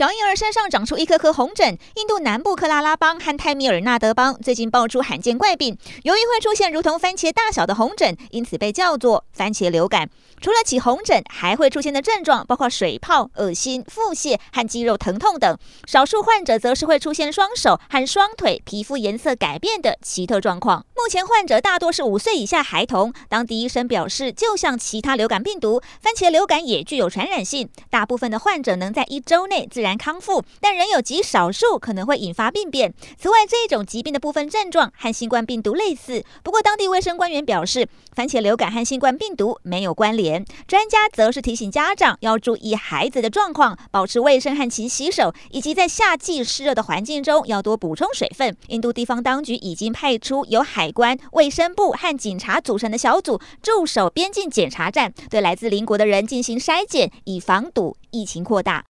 小婴儿身上长出一颗颗红疹，印度南部克拉拉邦和泰米尔纳德邦最近爆出罕见怪病，由于会出现如同番茄大小的红疹，因此被叫做番茄流感。除了起红疹，还会出现的症状包括水泡、恶心、腹泻和肌肉疼痛等。少数患者则是会出现双手和双腿皮肤颜色改变的奇特状况。目前患者大多是五岁以下孩童。当地医生表示，就像其他流感病毒，番茄流感也具有传染性。大部分的患者能在一周内自然难康复，但仍有极少数可能会引发病变。此外，这种疾病的部分症状和新冠病毒类似。不过，当地卫生官员表示，番茄流感和新冠病毒没有关联。专家则是提醒家长要注意孩子的状况，保持卫生和勤洗手，以及在夏季湿热的环境中要多补充水分。印度地方当局已经派出由海关、卫生部和警察组成的小组驻守边境检查站，对来自邻国的人进行筛检，以防堵疫情扩大。